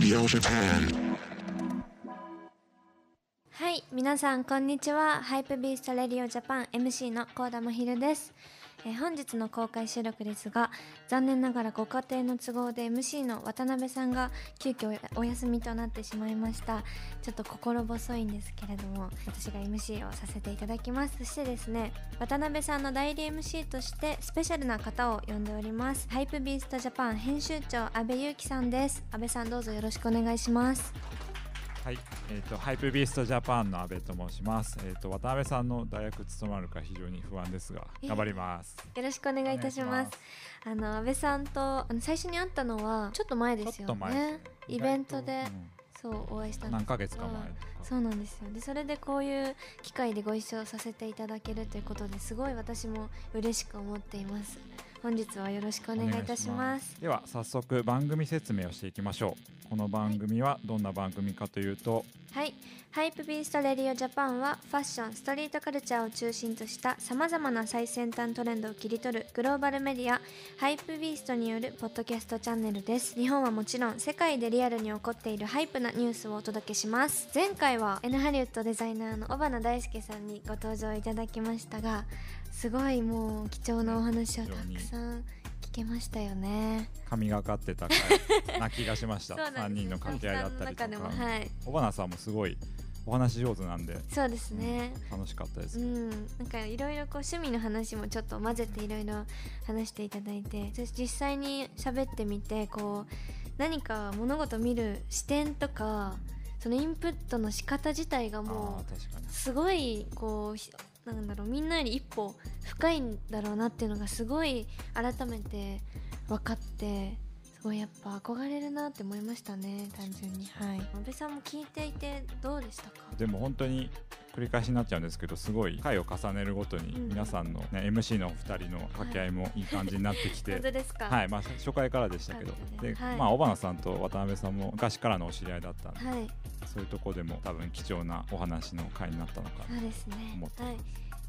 はい皆さんこんにちは。 HYPEBEAST RADIO JAPAN MC の高田真昼です、えー本日の公開収録ですが残念ながらご家庭の都合で MC の渡辺さんが急遽お休みとなってしまいました。ちょっと心細いんですけれども私が MC をさせていただきます。そしてですね渡辺さんの代理 MC としてスペシャルな方を呼んでおります。 HYPEBEAST JAPAN 編集長阿部裕樹さんです。阿部さんどうぞよろしくお願いします。はい、えっ、とハイプビーストジャパンの阿部と申します。えっ、と渡辺さんの大学務まるか非常に不安ですがえ頑張ります。よろしくお願いいたします。お願いしあの安倍さんとあの最初に会ったのはちょっと前ですよちょっと前ね。イベントでうそうお会いしたんんですけど。何ヶ月か前。そうなんですよ。でそれでこういう機会でご一緒させていただけるということですごい私も嬉しく思っています本日はよろしくお願いいたします。では早速番組説明をしていきましょう。この番組はどんな番組かというと、はい。 HYPEBEAST RADIO JAPAN はファッションストリートカルチャーを中心としたさまざまな最先端トレンドを切り取るグローバルメディア HYPEBEAST によるポッドキャストチャンネルです。日本はもちろん世界でリアルに起こっている hype なニュースをお届けします。前回は N ハリウッドデザイナーの小花大輔さんにご登場いただきましたがすごいもう貴重なお話をたくさん聞けましたよね。神がかってた回な気がしました。そうなんです。三人の掛け合いだったりとか。さんの中でもはい。小花さんもすごいお話上手なんで。そうですね、楽しかったです。うん、なんかいろいろこう趣味の話もちょっと混ぜていろいろ話していただいて私実際に喋ってみてこう何か物事を見る視点とかそのインプットの仕方自体があもうすごいこうひなんだろうみんなより一歩深いんだろうなっていうのがすごい改めて分かって。すごいやっぱ憧れるなって思いましたね単純に。はい。安倍さんも聞いていてどうでしたか？でも本当に繰り返しになっちゃうんですけどすごい回を重ねるごとにうん。皆さんの、ね MC のお二人の掛け合いもいい感じになってきて、本当ですか？はい。まあ、初回からでしたけど。で、はい。まあ、小花さんと渡辺さんも昔からのお知り合いだったんで、はい。そういうとこでも多分貴重なお話の回になったのかそうですね。思ってはい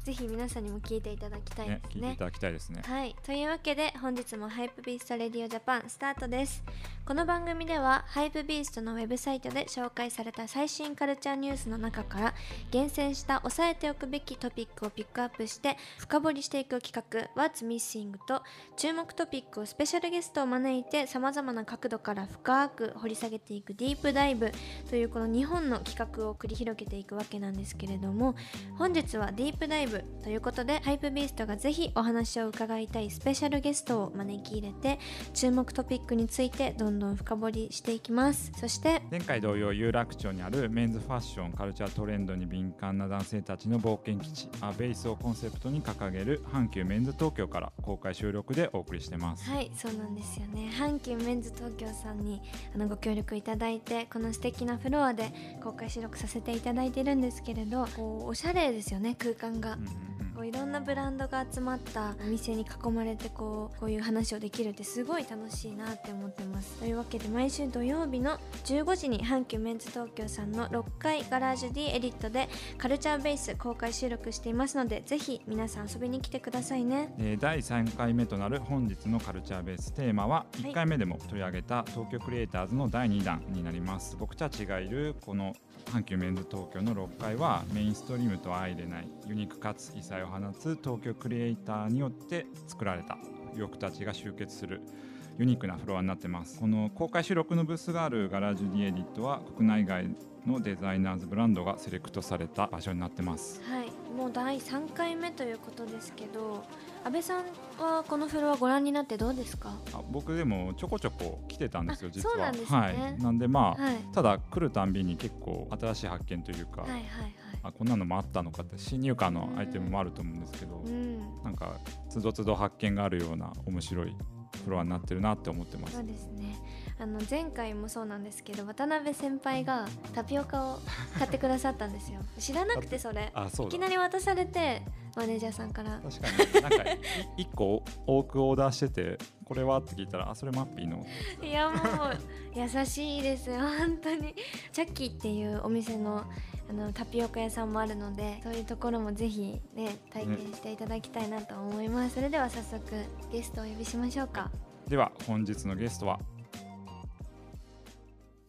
ぜひ皆さんにも聞いていただきたいねですね。聞いていただきたいですね。はい。というわけで本日も HYPEBEAST RADIO JAPAN スタートです。この番組では HYPEBEAST のウェブサイトで紹介された最新カルチャーニュースの中から厳選した押さえておくべきトピックをピックアップして深掘りしていく企画 What's Missing と注目トピックをスペシャルゲストを招いてさまざまな角度から深く掘り下げていく DEEP DIVEというこの2本の企画を繰り広げていくわけなんですけれども本日はディープダイブということでハイプビーストがぜひお話を伺いたいスペシャルゲストを招き入れて注目トピックについてどんどん深掘りしていきます。そして前回同様有楽町にあるメンズファッションカルチャートレンドに敏感な男性たちの冒険基地アベイスをコンセプトに掲げる阪急メンズ東京から公開収録でお送りしてます。はいそうなんですよね。阪急メンズ東京さんにあのご協力いただいてこの素敵なフロアで公開収録させていただいてるんですけれどこうおしゃれですよね空間がこういろんなブランドが集まったお店に囲まれてこうこういう話をできるってすごい楽しいなって思ってます。というわけで毎週土曜日の15時に阪急メンズ東京さんの6階ガラージュ D エディットでカルチャーベース公開収録していますのでぜひ皆さん遊びに来てくださいね。えー第3回目となる本日のカルチャーベーステーマはい。1回目でも取り上げた東京クリエイターズの第2弾になります。僕たちがいるこの阪急メンズ東京の6階はメインストリームとは相入れないユニークかつ異彩を放つ東京クリエイターによって作られた洋服たちが集結するユニークなフロアになってます。この公開収録のブースがあるガラージュディエディットは国内外のデザイナーズブランドがセレクトされた場所になってます。はいもう第3回目ということですけど安倍さんはこのフロアご覧になってどうですか？あ僕でもちょこちょこ来てたんですよあ実はそうなんですね。はい。なんでまあ、はい。ただ来るたんびに結構新しい発見というか、はいはいはいあこんなのもあったのかって新入荷のアイテムもあると思うんですけど、うん。なんかつどつど発見があるような面白いフロアになってるなって思ってます。そうですね。あの前回もそうなんですけど渡辺先輩がタピオカを買ってくださったんですよ。知らなくてそれあそうだ。いきなり渡されてマネージャーさんから。確かに。なんかい一個多くオーダーしててこれは？って聞いたらあそれマッピーの。いやもう優しいです。よ本当に。チャッキーっていうお店のあのタピオカ屋さんもあるのでそういうところもぜひね体験していただきたいなと思います、それでは早速ゲストをお呼びしましょうか。では本日のゲストは？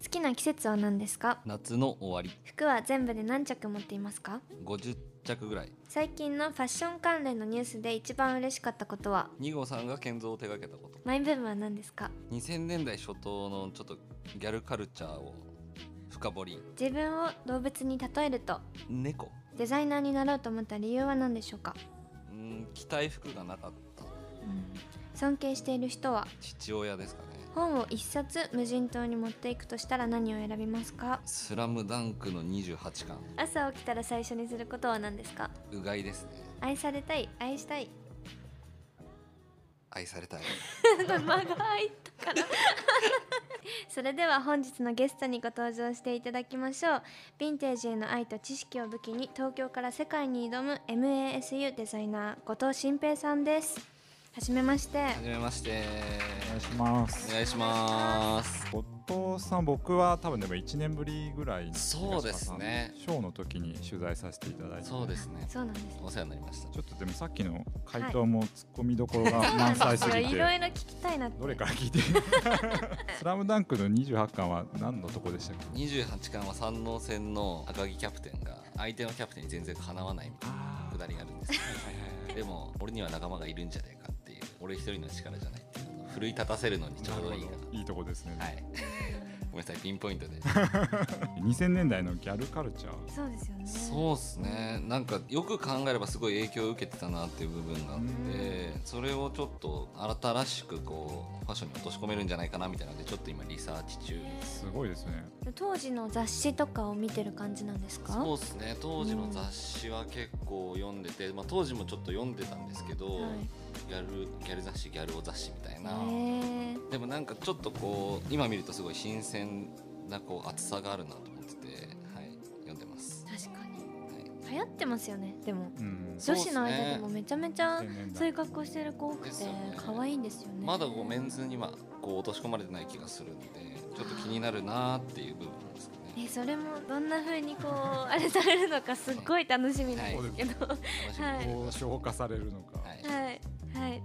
好きな季節は何ですか？夏の終わり。服は全部で何着持っていますか？50着ぐらい。最近のファッション関連のニュースで一番嬉しかったことは？2号さんが建造を手掛けたこと。マイブームは何ですか？2000年代初頭のちょっとギャルカルチャーを深掘り。自分を動物に例えると？猫。デザイナーになろうと思った理由は何でしょうか、うん着たい服がなかった。尊敬している人は？父親ですかね本を一冊無人島に持っていくとしたら何を選びますか？スラムダンクの28巻。朝起きたら最初にすることは何ですか？うがいですね。愛されたい？愛したい？愛されたい。間が入ったから。それでは本日のゲストにご登場していただきましょう。ヴィンテージへの愛と知識を武器に東京から世界に挑む MASU デザイナー後藤新平さんですはじめまして。はじめまして。お願いします。お願いします。後藤さん僕は多分でも1年ぶりぐらいのそうですね。ショーの時に取材させていただいて。そうですね。そうなんです。お世話になりました。ちょっとでもさっきの回答も突っ込みどころが 満載すぎて、いろいろ聞きたいなって。どれから聞いて スラムダンクの28巻は何のとこでしたっけ？28巻は山王戦の赤木キャプテンが相手のキャプテンに全然かなわないみたいなあくだりがあるんですけど。でも俺には仲間がいるんじゃないか俺一人の力じゃないっていう奮い立たせるのにちょうどいいかいいとこですね、なはい。ごめんなさいピンポイントで。2000年代のギャルカルチャー。そうですよね。そうっすね。なんかよく考えればすごい影響を受けてたなっていう部分があってそれをちょっと新しくこうファッションに落とし込めるんじゃないかなみたいなのでちょっと今リサーチ中。すごいですね。当時の雑誌とかを見てる感じなんですか？そうですね。当時の雑誌は結構読んでて、まあ、当時もちょっと読んでたんですけど、はいギャルギャル雑誌ギャルお雑誌みたいな、でもなんかちょっとこう今見るとすごい新鮮なこう厚さがあるなと思ってて、はい、読んでます、確かに。はい、流行ってますよねでも。うん。女子の間でもめちゃめちゃ2000年代そういう格好してる子多くて可愛いんですよね。まだこうメンズにはこう落とし込まれてない気がするんでちょっと気になるなっていう部分ですかね。えそれもどんな風にこう あれされるのかすっごい楽しみなんですけど、は楽しみにはい消化されるのか、はいい、はい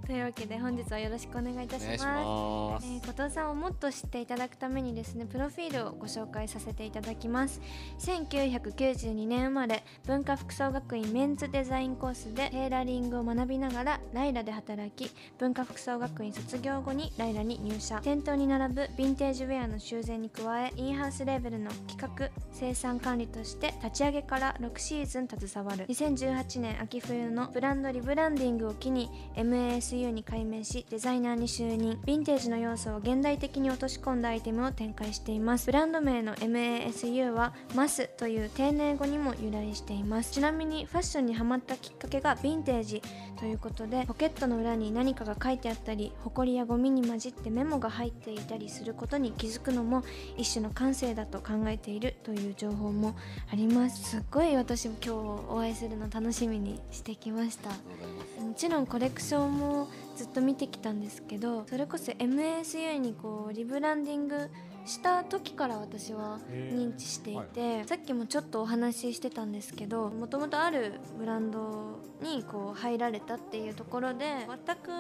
というわけで本日はよろしくお願いいたします。えー後藤さんをもっと知っていただくためにですねプロフィールをご紹介させていただきます。1992年生まれ文化服装学院メンズデザインコースでテーラリングを学びながらライラで働き文化服装学院卒業後にライラに入社。店頭に並ぶヴィンテージウェアの修繕に加えインハウスレーベルの企画生産管理として立ち上げから6シーズン携わる。2018年秋冬のブランドリブランディングを機に MASU に改名しデザイナーに就任。ヴィンテージの要素を現代的に落とし込んだアイテムを展開しています。ブランド名の MASU はマスという丁寧語にも由来しています。ちなみにファッションにハマったきっかけがヴィンテージということでポケットの裏に何かが書いてあったりホコリやゴミに混じってメモが入っていたりすることに気づくのも一種の感性だと考えているという情報もあります。すっごい私も今日お会いするの楽しみにしてきました。ありがとうございます。もちろんコレクションもずっと見てきたんですけどそれこそ MASU にこうリブランディングした時から私は認知していて、さっきもちょっとお話ししてたんですけどもともとあるブランドにこう入られたっていうところで全く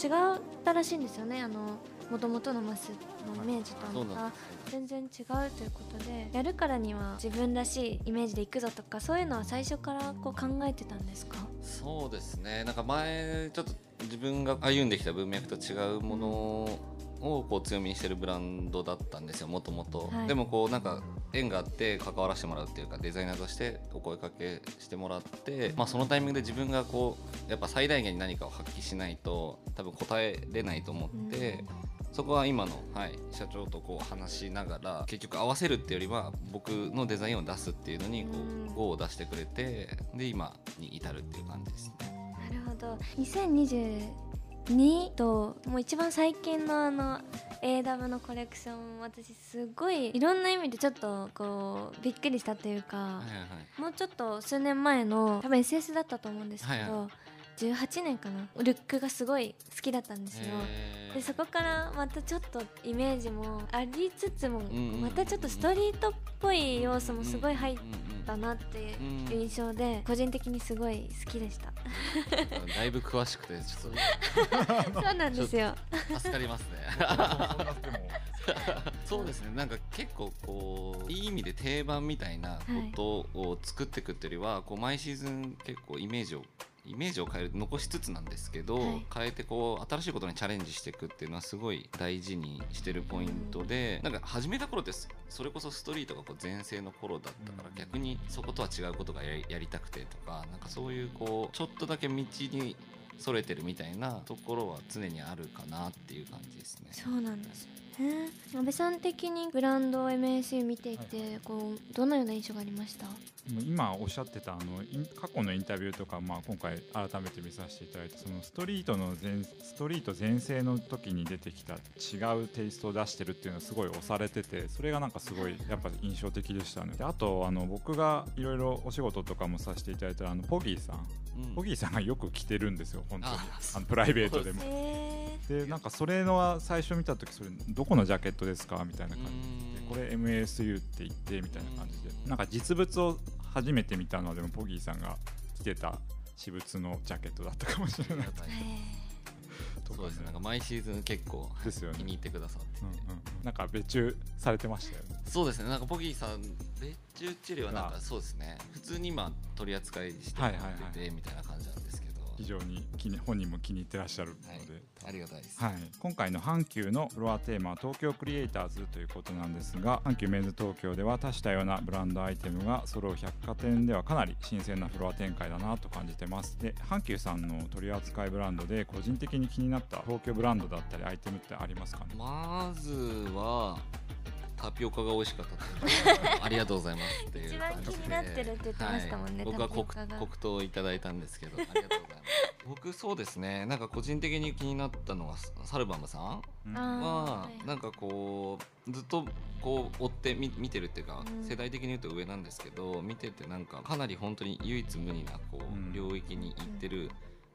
違ったらしいんですよね。あのもともとのマスのイメージとそうまたなんです全然違うということでやるからには自分らしいイメージでいくぞとかそういうのは最初からこう考えてたんですか？そうですね。なんか前ちょっと自分が歩んできた文脈と違うものをこう強みにしてるブランドだったんですよもともとはい。でもこうなんか縁があって関わらせてもらうっていうかデザイナーとしてお声かけしてもらって、まあ、そのタイミングで自分がこうやっぱ最大限に何かを発揮しないと多分答えれないと思って、そこは今の、はい、社長とこう話しながら結局合わせるっていうよりは僕のデザインを出すっていうのにこう GO を出してくれてで今に至るっていう感じですね。なるほど。2022ともう一番最近のあの AW のコレクション私すごいいろんな意味でちょっとこうびっくりしたというか、はいはいはい。もうちょっと数年前の多分 SS だったと思うんですけど、はいは2018年かな。ルックがすごい好きだったんですよ。でそこからまたちょっとイメージもありつつもまたちょっとストリートっぽい要素もすごい入っうんたなっていううん印象で個人的にすごい好きでした。う んだいぶ詳しくてちょっ そうなんですよ。と助かりますね。そうですね。なんか結構こういい意味で定番みたいなことを作っていくっていうよりは、こう毎シーズン結構イメージをイメージを変える残しつつなんですけど、はい。変えてこう新しいことにチャレンジしていくっていうのはすごい大事にしてるポイントで、なんか始めた頃ってそそれこそストリートがこう全盛の頃だったから、うん。逆にそことは違うことがやりやりたくてとかなんかそういうこうちょっとだけ道にそれてるみたいなところは常にあるかなっていう感じですね。そうなんですよね。安倍さん的にブランド MSU 見ていてこうどのような印象がありました？今おっしゃってたあの過去のインタビューとか、まあ、今回改めて見させていただいてそのストリートの全ストリート全盛の時に出てきた違うテイストを出してるっていうのはすごい押されててそれがなんかすごいやっぱ印象的でしたね。であとあの僕がいろいろお仕事とかもさせていただいたあのポギーさん。うん。ポギーさんがよく着てるんですよ本当に。ああのプライベートでも。へでなんかそれのは最初見た時それどこのジャケットですか？みたいな感じで。うん。これ MSU って言ってみたいな感じで。うんなんか実物を初めて見たのはでもポギーさんが着てた私物のジャケットだったかもしれない。そうですね。なんか毎シーズン結構ですよね。気に入ってくださって。て、うんうん、なんか別注されてましたよね。そうですね。なんかポギーさん別注チリはなんあかそうですね。普通に今取り扱いしてもらっててみたいな感じなんですけど、非常に本人も気に入ってらっしゃるので、はい、ありがたいです、はい、今回の阪急のフロアテーマは東京クリエイターズということなんですが阪急メンズ東京では多種多様なブランドアイテムが揃う百貨店ではかなり新鮮なフロア展開だなと感じてます。で阪急さんの取り扱いブランドで個人的に気になった東京ブランドだったりアイテムってありますかね？まずはタピオカが美味しかった ありがとうございますっていう感じで。一番気になってるって言ってましたもんねはい。僕は黒糖をいただいたんですけどありがとうございます。僕そうですねなんか個人的に気になったのはサルバムさんうんあははい。なんかこうずっとこう追ってみ見てるっていうか、うん。世代的に言うと上なんですけど見ててなんかかなり本当に唯一無二なこう、うん。領域に行ってる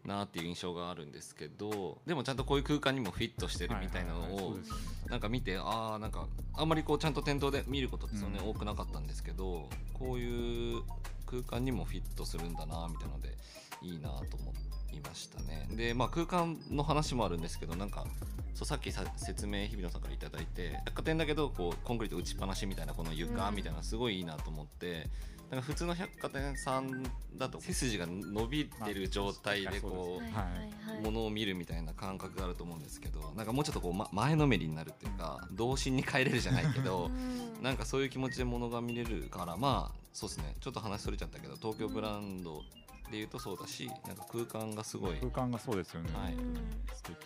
なっていう印象があるんですけどでもちゃんとこういう空間にもフィットしてるみたいなのをなんか見てああなんかあんまりこうちゃんと店頭で見ることってそんなに多くなかったんですけど、こういう空間にもフィットするんだなみたいなのでいいなと思いましたね。でまあ空間の話もあるんですけどなんかそうさっきさ説明日比野さんから頂いただいて百貨店だけどこうコンクリート打ちっぱなしみたいなこの床うん。みたいなのすごいいいなと思って、なんか普通の百貨店さんだと背筋が伸びてる状態でこうものを見るみたいな感覚があると思うんですけどなんかもうちょっとこう、ま、前のめりになるっていうか童心に帰れるじゃないけどうん。なんかそういう気持ちでものが見れるからまあそうですね。ちょっと話それちゃったけど東京ブランドでいうとそうだしなんか空間がすごい空間がそうですよね、はい。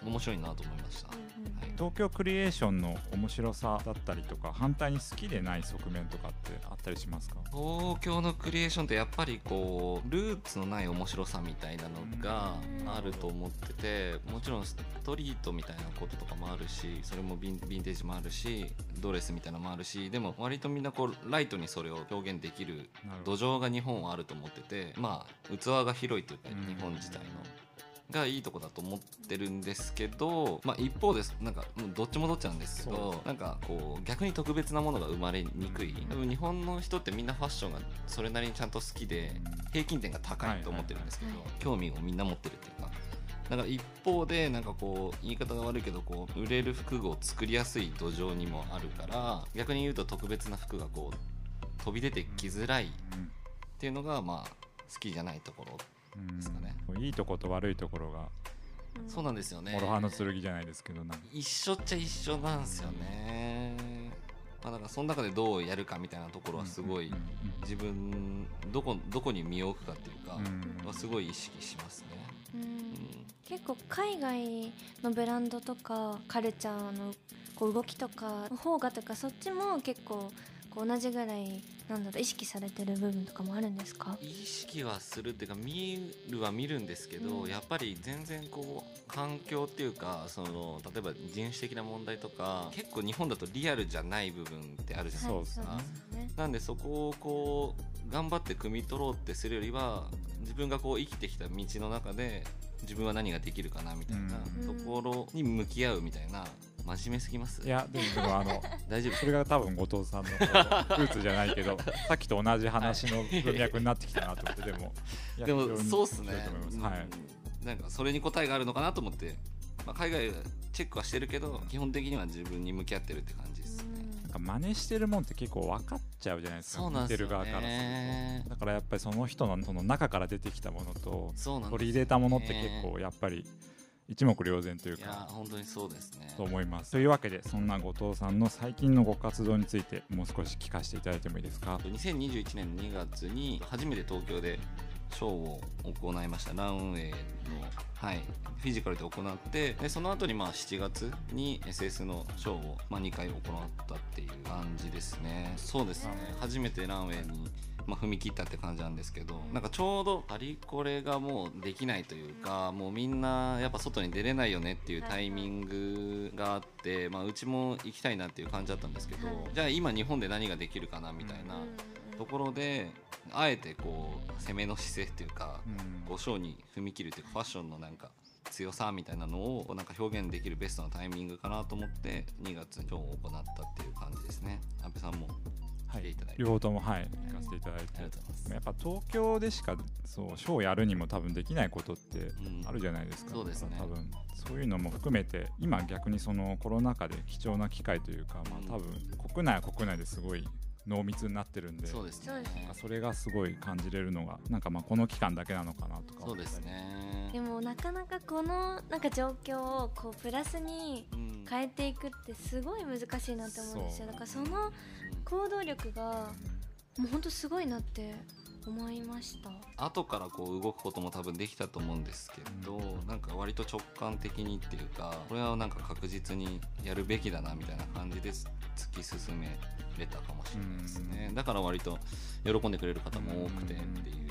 面白いなと思いました。はい東京クリエーションの面白さだったりとか反対に好きでない側面とかってあったりしますか？東京のクリエーションってやっぱりこうルーツのない面白さみたいなのがあると思っててもちろんストリートみたいなこととかもあるしそれもヴィンテージもあるしドレスみたいなのもあるしでも割とみんなこうライトにそれを表現できる土壌が日本はあると思っててまあ器が広いというかうん。日本自体の。がいいとこだと思ってるんですけど、まあ、一方ですなんかもうどっちもどっちなんですけどなんかこう逆に特別なものが生まれにくい。多分日本の人ってみんなファッションがそれなりにちゃんと好きで平均点が高いと思ってるんですけど、興味をみんな持ってるっていうか。だから一方でなんかこう言い方が悪いけどこう売れる服を作りやすい土壌にもあるから逆に言うと特別な服がこう飛び出てきづらいっていうのがまあ好きじゃないところ、ですかねいいとこと悪いところがうん。そうなんですよね。諸刃の剣じゃないですけどな一緒っちゃ一緒なんですよね、まあ、だからその中でどうやるかみたいなところはすごい自分どこどこに身を置くかっていうかうん。はすごい意識しますね、うん。うん。結構海外のブランドとかカルチャーのこう動きとか邦画とかそっちも結構こう同じぐらいなんだろう意識されてる部分とかもあるんですか？意識はするっていうか見るは見るんですけど、うん。やっぱり全然こう環境っていうかその例えば人種的な問題とか結構日本だとリアルじゃない部分ってあるじゃないですか。はいすよね。なんでそこをこう頑張って汲み取ろうってするよりは自分がこう生きてきた道の中で自分は何ができるかなみたいなうん。ところに向き合うみたいな真面目すぎます？いやでもでもあの 大丈夫。それが多分後藤さんのルーツじゃないけどさっきと同じ話の文脈になってきたなと思ってでもでもそうっすね。はいうん。なんかそれに答えがあるのかなと思って、まあ、海外はチェックはしてるけど基本的には自分に向き合ってるって感じですね。なんか真似してるもんって結構分かっちゃうじゃないですか見てる側からするねと。だからやっぱりその人のその中から出てきたものと取り入れたものって結構やっぱり一目瞭然といういやか本当にそうですね。と思います。というわけでそんな後藤さんの最近のご活動についてもう少し聞かせていただいてもいいですか？2021年2月に初めて東京でショーを行いました。ランウェイの、はい、フィジカルで行ってでその後にまあ7月に SS のショーを、まあ、2回行ったっていう感じですね。そうですね。初めてランウェイに、まあ、踏み切ったって感じなんですけどなんかちょうどパリコレがもうできないというかもうみんなやっぱ外に出れないよねっていうタイミングがあって、まあ、うちも行きたいなっていう感じだったんですけど、はい。じゃあ今日本で何ができるかなみたいなところであえてこう攻めの姿勢っていうか、うん。こうショーに踏み切るっていうかファッションのなんか強さみたいなのをなんか表現できるベストなタイミングかなと思って2月にショーを行ったっていう感じですね。安倍さんも来ていただいて、両方ともはい。行かせていただいて。やっぱ東京でしかそうショーをやるにも多分できないことってうん。あるじゃないですか、そうですね。多分そういうのも含めて今逆にそのコロナ禍で貴重な機会というか、まあ、多分国内は国内ですごい濃密になってるんでそうですね。それがすごい感じれるのがなんかまあこの期間だけなのかなとかそうですね。でもなかなかこのなんか状況をこうプラスにうん。変えていくってすごい難しいなって思うんですよ。だからその行動力がもうほんとすごいなって思いました。後からこう動くことも多分できたと思うんですけど、なんか割と直感的にっていうかこれはなんか確実にやるべきだなみたいな感じで突き進めれたかもしれないですね、だから割と喜んでくれる方も多くてっていう、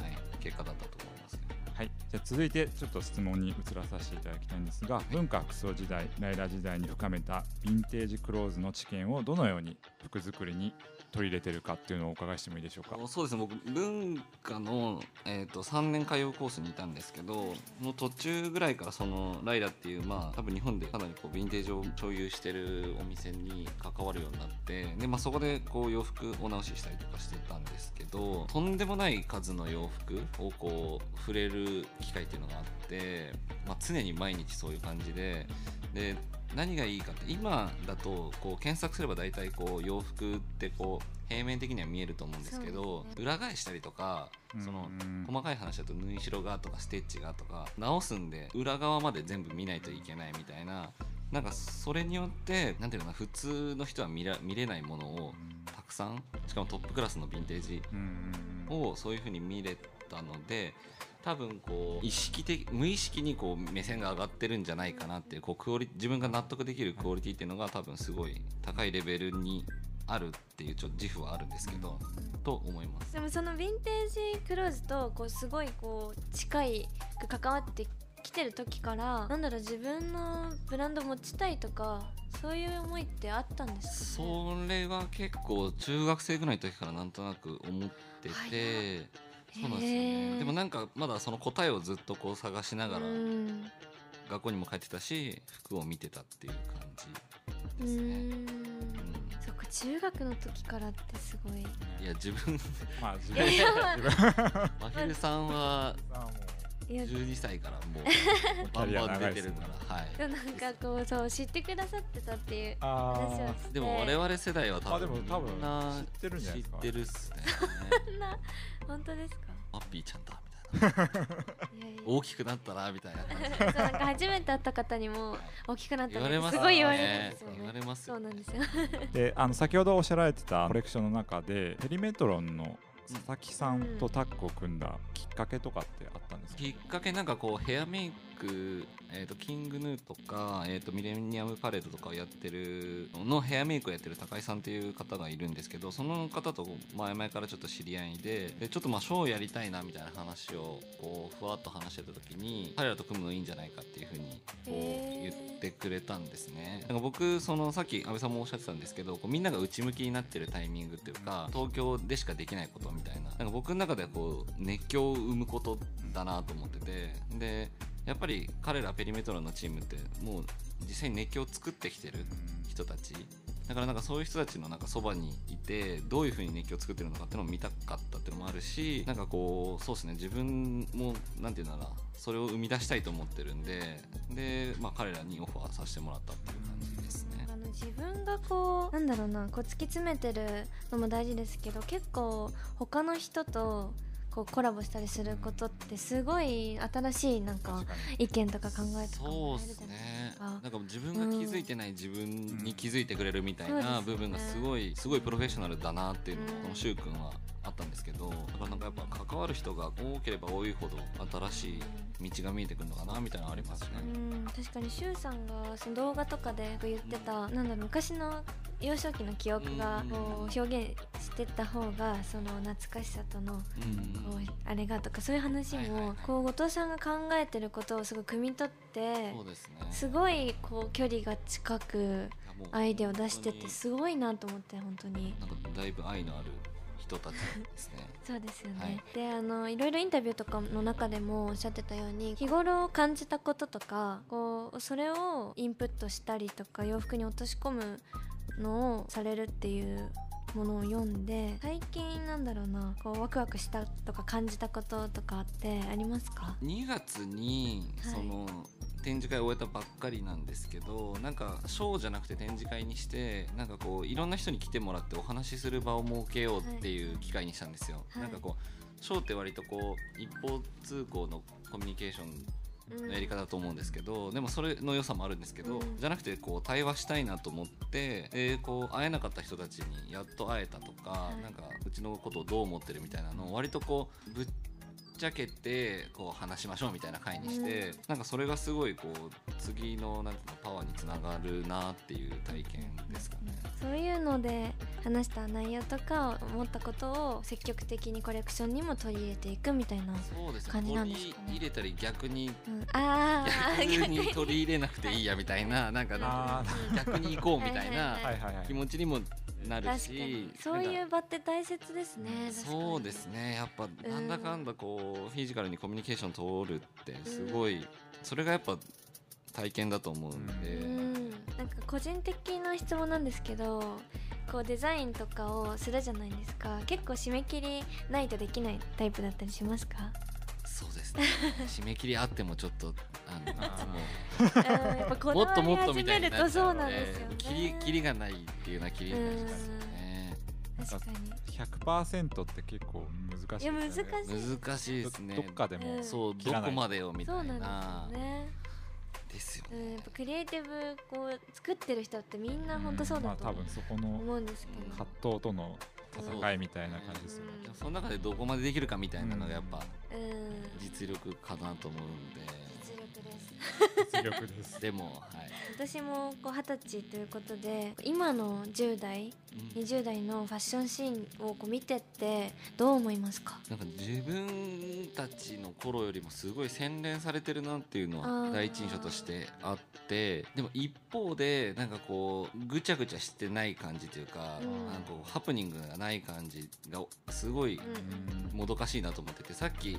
はい、結果だったと思いますけどはい、じゃあ続いてちょっと質問に移らさせていただきたいんですが文化服装時代ライラ時代に深めたヴィンテージクローズの知見をどのように服作りに取り入れてるかっていうのをお伺いしてもいいでしょうか？そうですね僕文化の、えー、と3年通うコースにいたんですけどもう途中ぐらいからそのライラっていうまあ多分日本でかなりこうヴィンテージを共有してるお店に関わるようになってで、まあ、そこでこう洋服お直ししたりとかしてたんですけどとんでもない数の洋服をこう触れる機会っていうのがあって、まあ、常に毎日そういう感じでで何がいいかって今だとこう検索すれば大体こう洋服ってこう平面的には見えると思うんですけど裏返したりとかそのうん細かい話だと縫い代がとかステッチがとか直すんで裏側まで全部見ないといけないみたいななんかそれによってなんていうのかな普通の人は見ら見れないものをたくさんしかもトップクラスのヴィンテージをそういう風に見れたので多分こう意識的無意識にこう目線が上がってるんじゃないかなっていうこうクオリ自分が納得できるクオリティっていうのが多分すごい高いレベルにあるっていうちょっと自負はあるんですけどと思います。でもそのヴィンテージクローズとこうすごいこう近いく関わってきてる時からなんだろう自分のブランド持ちたいとかそういう思いってあったんですか、ね、それは結構中学生ぐらいの時からなんとなく思っててそうなんですよへねー。でもなんかまだその答えをずっとこう探しながらうん。学校にも帰ってたし服を見てたっていう感うじですね。ん。うん。そっか中学の時からってすごい。いや自分まあ自分 まひるさんは12歳からもう バンバン出てるから、はい。なんかこうそう知ってくださってたっていう話をあしてでも我々世代は多あでも分多分みんな知ってるんじゃないですか知ってるっすね。そんな本当ですか？マッピーちゃんだみたいな。いやいや。大きくなったなみたいな。そうなんか初めて会った方にも大きくなったね。言われますすごい言われるんですよ言わねれますよそうなんですよであの先ほどおっしゃられてたコレクションの中でペリメトロンの佐々木さんとタッグを組んだきっかけとかってあったんですか、きっかけなんかこうヘアメイクえー、とキングヌーとか、えー、とミレニアムパレードとかをやってるのヘアメイクをやってる高井さんっていう方がいるんですけどその方と前々からちょっと知り合いででちょっとまあショーをやりたいなみたいな話をこうふわっと話してた時に彼らと組むのいいんじゃないかっていうふうに言ってくれたんですね。なんか僕そのさっき安倍さんもおっしゃってたんですけどこうみんなが内向きになってるタイミングっていうか東京でしかできないことみたいななんか僕の中ではこう熱狂を生むことだなと思っててでやっぱり彼らペリメトロのチームってもう実際に熱狂を作ってきてる人たちだからなんかそういう人たちのなんかそばにいてどういうふうに熱狂を作ってるのかっていうのを見たかったっていうのもあるしなんかこうそうですね自分もなんていうんだろうなそれを生み出したいと思ってるんでで、まあ、彼らにオファーさせてもらったっていう感じですね。あの自分がこうなんだろうなこう突き詰めてるのも大事ですけど結構他の人とこうコラボしたりすることってすごい新しいなんか意見とか考えとかそうもですね。なんか自分が気づいてない自分に気づいてくれるみたいうんな部分がすごいすごいプロフェッショナルだなっていうのがうんこのしゅうくんはあったんですけどだからなんかやっぱ関わる人が多ければ多いほど新しい道が見えてくるのかなみたいなのありますね。うん確かにシュウさんがその動画とかで言ってたなんだろう昔の幼少期の記憶がうんこう表現してた方がその懐かしさとのうんこうあれがとかそういう話もこう後藤さんが考えてることをすごい汲み取ってすごいこう距離が近くアイデアを出しててすごいなと思って本当に。なんかだいぶ愛のある人たちですね。そうですよね、はい。であのいろいろインタビューとかの中でもおっしゃってたように日頃感じたこととかこうそれをインプットしたりとか洋服に落とし込むのをされるっていうものを読んで最近なんだろうなこうワクワクしたとか感じたこととかってありますか？2月にはい。その展示会を終えたばっかりなんですけどなんかショーじゃなくて展示会にしてなんかこういろんな人に来てもらってお話しする場を設けようっていう機会にしたんですよ。はい。なんかこうショーって割とこう一方通行のコミュニケーションのやり方だと思うんですけど、でもそれの良さもあるんですけど、うん。じゃなくてこう対話したいなと思ってでこう会えなかった人たちにやっと会えたとか、はい。なんかうちのことをどう思ってるみたいなのを割とこうぶっちゃけてこう話しましょうみたいな回にして、なんかそれがすごいこう次のなんていうのパワーにつながるなっていう体験ですかね。そういうので話した内容とか思ったことを積極的にコレクションにも取り入れていくみたいな、感じなんですかね。入れたり逆にうん、ああ逆に。取り入れなくていいやみたいななんかあ逆に行こうみたいな気持ちにもなる確かに。しそういう場って大切ですねそうですね。やっぱなんだかんだこうフィジカルにコミュニケーション取るってすごいそれがやっぱ体験だと思うんで、うん。なんか個人的な質問なんですけどこうデザインとかをするじゃないですか。結構締め切りないとできないタイプだったりしますか？そうですね。締め切りあってもちょっとあのも。うもっともっと始みたいにめるとそうなっちゃうのですよね。切り切りがないっていうような切りになっちゃうん。ですよね確かに100%って結構難しいいやですよね。難しい。難しいですね。どどっかでもうん。そうどこまでよみたいそうなんなですよね。ですよね。うん、やっぱクリエイティブこう作ってる人ってみんな本当そうだとまあ多分そこの思うんですけど、葛藤との戦いみたいな感じですよね。うん。その中でどこまでできるかみたいなのがやっぱうん。実力かなと思うんで。実力です。実力です。でもはい。私もこう二十歳ということで今の10代うん。20代のファッションシーンをこう見てってどう思いますか？なんか自分たちの頃よりもすごい洗練されてるなっていうのは第一印象としてあってでも一方でなんかこうぐちゃぐちゃしてない感じというか,、うん。なんかハプニングがない感じがすごいうん。もどかしいなと思っててさっき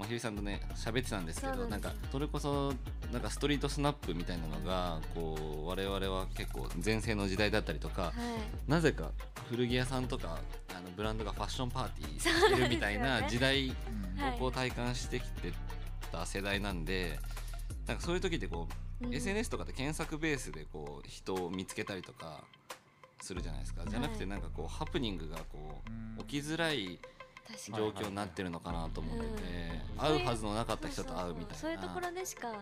まひるさんとね喋ってたんですけどなんかそれこそなんかストリートスナップみたいなのがこう我々は結構前世の時代だったりとかはい。なぜか古着屋さんとかあのブランドがファッションパーティーしてるみたいな時代をこう体感してきてた世代なんでなんかそういう時ってこう、うん。SNS とかで検索ベースでこう人を見つけたりとかするじゃないですか、じゃなくてはい。なんかこうハプニングがこう起きづらい状況になってるのかなと思ってて、うん。会うはずのなかった人と会うみたいなそうそうそうそういうところでしか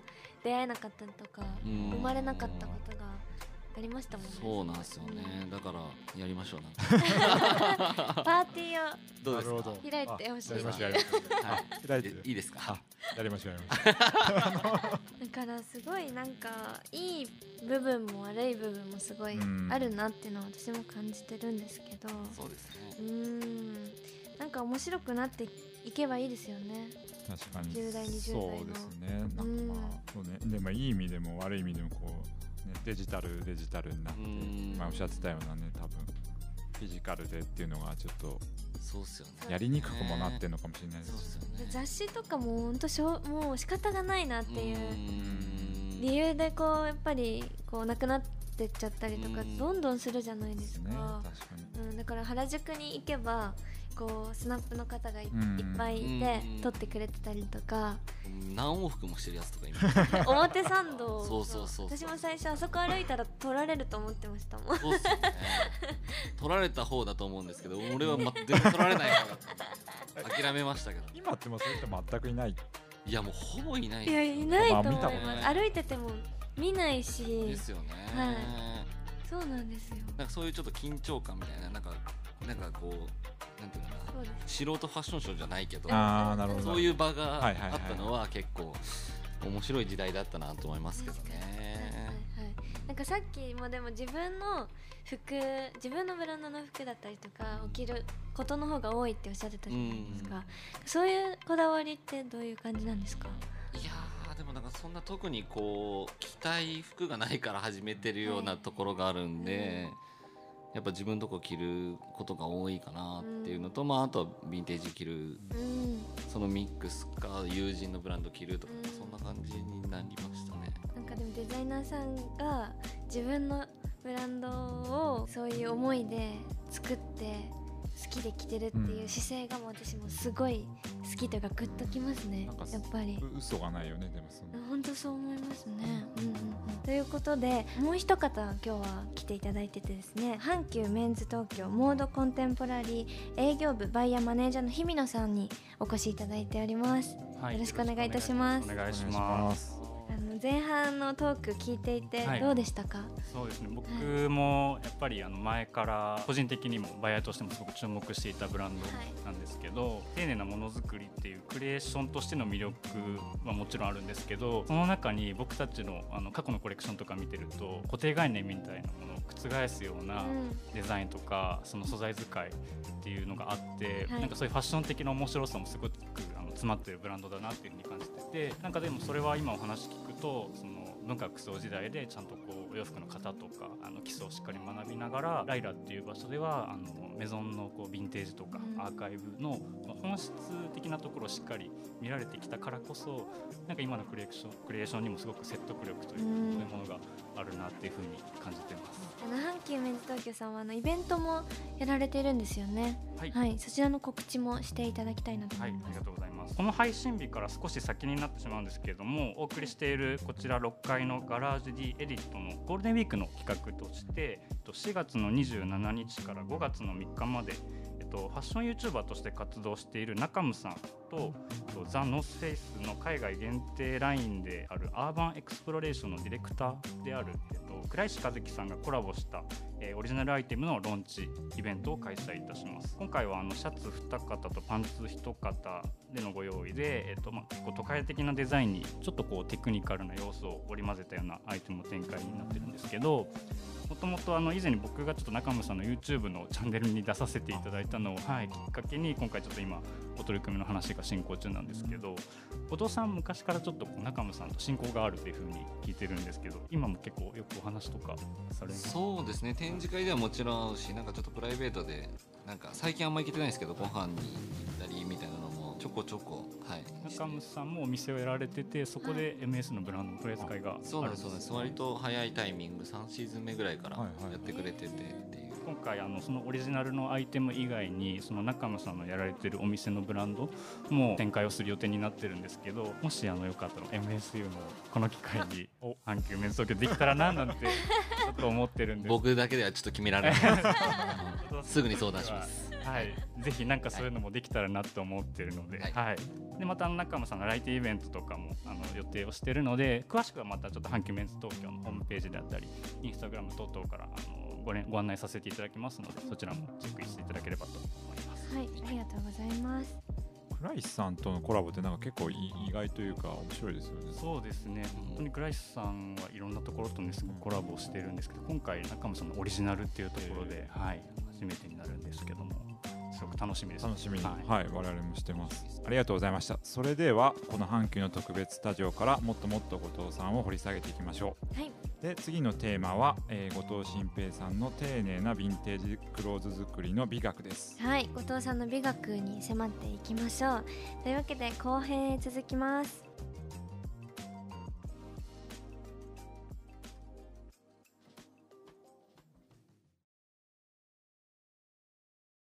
出会えなかったりとか、うん。生まれなかったことがありましたもんね。そうなんですよね、だからやりましょうなんか。パーティーをどうですか？開いてほしいあやりましょうやりましょうはいあ開いてるいいですか？あやりましょうやりましょだからすごいなんかいい部分も悪い部分もすごいうん。あるなっていうのは私も感じてるんですけど。そうですうね。ーんなんか面白くなっていけばいいですよね。う確かに。10代20代の。そうですね。なんかまあそうね。でもいい意味でも悪い意味でもこう、ね、デジタルデジタルになってうん。まあおっしゃってたようなね多分フィジカルでっていうのがちょっとそうっすよね。やりにくくもなってるのかもしれないですすよね。雑誌とかも本当しょうもう仕方がないなっていううん。理由でこうやっぱりこうなくなってっちゃったりとかうん。どんどんするじゃないですね。か。確かに。うん、だから原宿に行けばこうスナップの方がい,、うん。いっぱいいてうん。撮ってくれてたりとか。何往復もしてるやつとかいます表参道。そうそうそうそう。私も最初あそこ歩いたら撮られると思ってましたもん。そうっすよね。取られた方だと思うんですけど俺は全く取られない。方だったんで諦めましたけど。今ってもうそういう人全くいない。いやもうほぼいないいやいないと思います。歩いてても見ないし。ですよね、はい。そうなんですよ。なんかそういうちょっと緊張感みたいななんかなんかこうなんていうのかな。素人ファッションショーじゃないけどああなるほど。そういう場があはいはいはい。ったのは結構面白い時代だったなと思いますけど確かにはいはい。ね。はいなんかさっきもでも自分の服自分のブランドの服だったりとか着ることの方が多いっておっしゃってたじゃないですか、そういうこだわりってどういう感じなんですか？いやーでもなんかそんな特にこう着たい服がないから始めてるようなところがあるんで、やっぱ自分のとこ着ることが多いかなっていうのと、まああとはヴィンテージ着る。うん。そのミックスか友人のブランド着るとか、うん。そんな感じになりましたね。なんかでもデザイナーさんが自分のブランドをそういう思いで作って好きで着てるっていう姿勢がもう私もすごい好きというかグッときますねやっぱり。う嘘がないよねでもその。本当そう思いますね、うんうんうん、ということでもう一方今日は来ていただいててですね阪急メンズ東京モードコンテンポラリー営業部バイヤーマネージャーの日比野さんにお越しいただいております。はよろしくお願いいたします。お願いしま。ます前半のトーク聞いていてはい。どうでしたか、そうですね。僕もやっぱりあの前から個人的にもバイヤーとしてもすごく注目していたブランドなんですけど、丁寧なものづくりっていうクリエーションとしての魅力はもちろんあるんですけど、その中に僕たちのあの過去のコレクションとか見てると固定概念みたいなものを覆すようなうん。デザインとかその素材使いっていうのがあって、はいなんかそういうファッション的な面白さもすごくあの詰まってるブランドだなっていうふうに感じててなんかでもそれは今お話聞くとその文化服装時代でちゃんとこうお洋服の型とかあの基礎をしっかり学びながらライラっていう場所ではあのメゾンのこうヴィンテージとかうん。アーカイブのまあ本質的なところをしっかり見られてきたからこそなんか今のクリエーションクリエーションにもすごく説得力といういうものがあるなっていうふうに感じてます。あの阪急メンズ東京さんはあのイベントもやられているんですよねはいはいそちらの告知もしていただきたいなとはい、思います、ありがとうございます。この配信日から少し先になってしまうんですけれども、お送りしているこちら6階のガラージ D エディットのゴールデンウィークの企画として、えっと4月の27日から5月の3日まで、えっと、ファッション YouTuber として活動している中ムさんと、ザ・ノースフェイスの海外限定ラインであるアーバンエクスプロレーションのディレクターである、えっと、倉石和樹さんがコラボしたえーオリジナルアイテムのローンチイベントを開催いたします。今回はあのシャツ2型とパンツ1型でのご用意で、えーとまあ、結構都会的なデザインにちょっとこうテクニカルな要素を織り交ぜたようなアイテムの展開になってるんですけどもともとあの以前に僕がちょっと中村さんの YouTube のチャンネルに出させていただいたのを、はい、きっかけに今回ちょっと今お取り組みの話が進行中なんですけど後藤さん昔からちょっとこう中村さんと親交があるというふうに聞いてるんですけど今も結構よくお話とかされそうですね展示会ではもちろんしなんかちょっとプライベートでなんか最近あんま行けてないですけどご飯に行ったりみたいなのもちょこちょこはい。中村さんもお店をやられててそこで MS のブランドの取り扱いがあるそうなんですそうなんです。割と早いタイミング3シーズン目ぐらいからやってくれててっていう、今回あのそのオリジナルのアイテム以外にその中野さんのやられてるお店のブランドも展開をする予定になってるんですけどもしあのよかったら MSU もこの機会に阪急メンズ東京できたらななんてちょっと思ってるんです。僕だけではちょっと決められない。すぐに相談しますはい、ぜひなんかそういうのもできたらなと思ってるので、はい。はい、でまた中野さんの来店イベントとかもあの予定をしてるので詳しくはまたちょっと阪急メンズ東京のホームページであったりインスタグラム等々からあのご,、ね、ご案内させていただきますのでそちらもチェックしていただければと思います。はいありがとうございます。クライスさんとのコラボってなんか結構い意外というか面白いですよね。そうですね。本当にグライスさんはいろんなところとねすごくコラボしてるんですけど今回中野さんのオリジナルっていうところで、はい、初めてになるんですけどもすごく楽しみです。楽しみに、は、はいい我々もしてます。ありがとうございました。それではこの阪急の特別スタジオからもっともっと後藤さんを掘り下げていきましょう。はいで次のテーマは、えー後藤新平さんの丁寧なヴィンテージクローズ作りの美学です。はい後藤さんの美学に迫っていきましょうというわけで後編へ続きます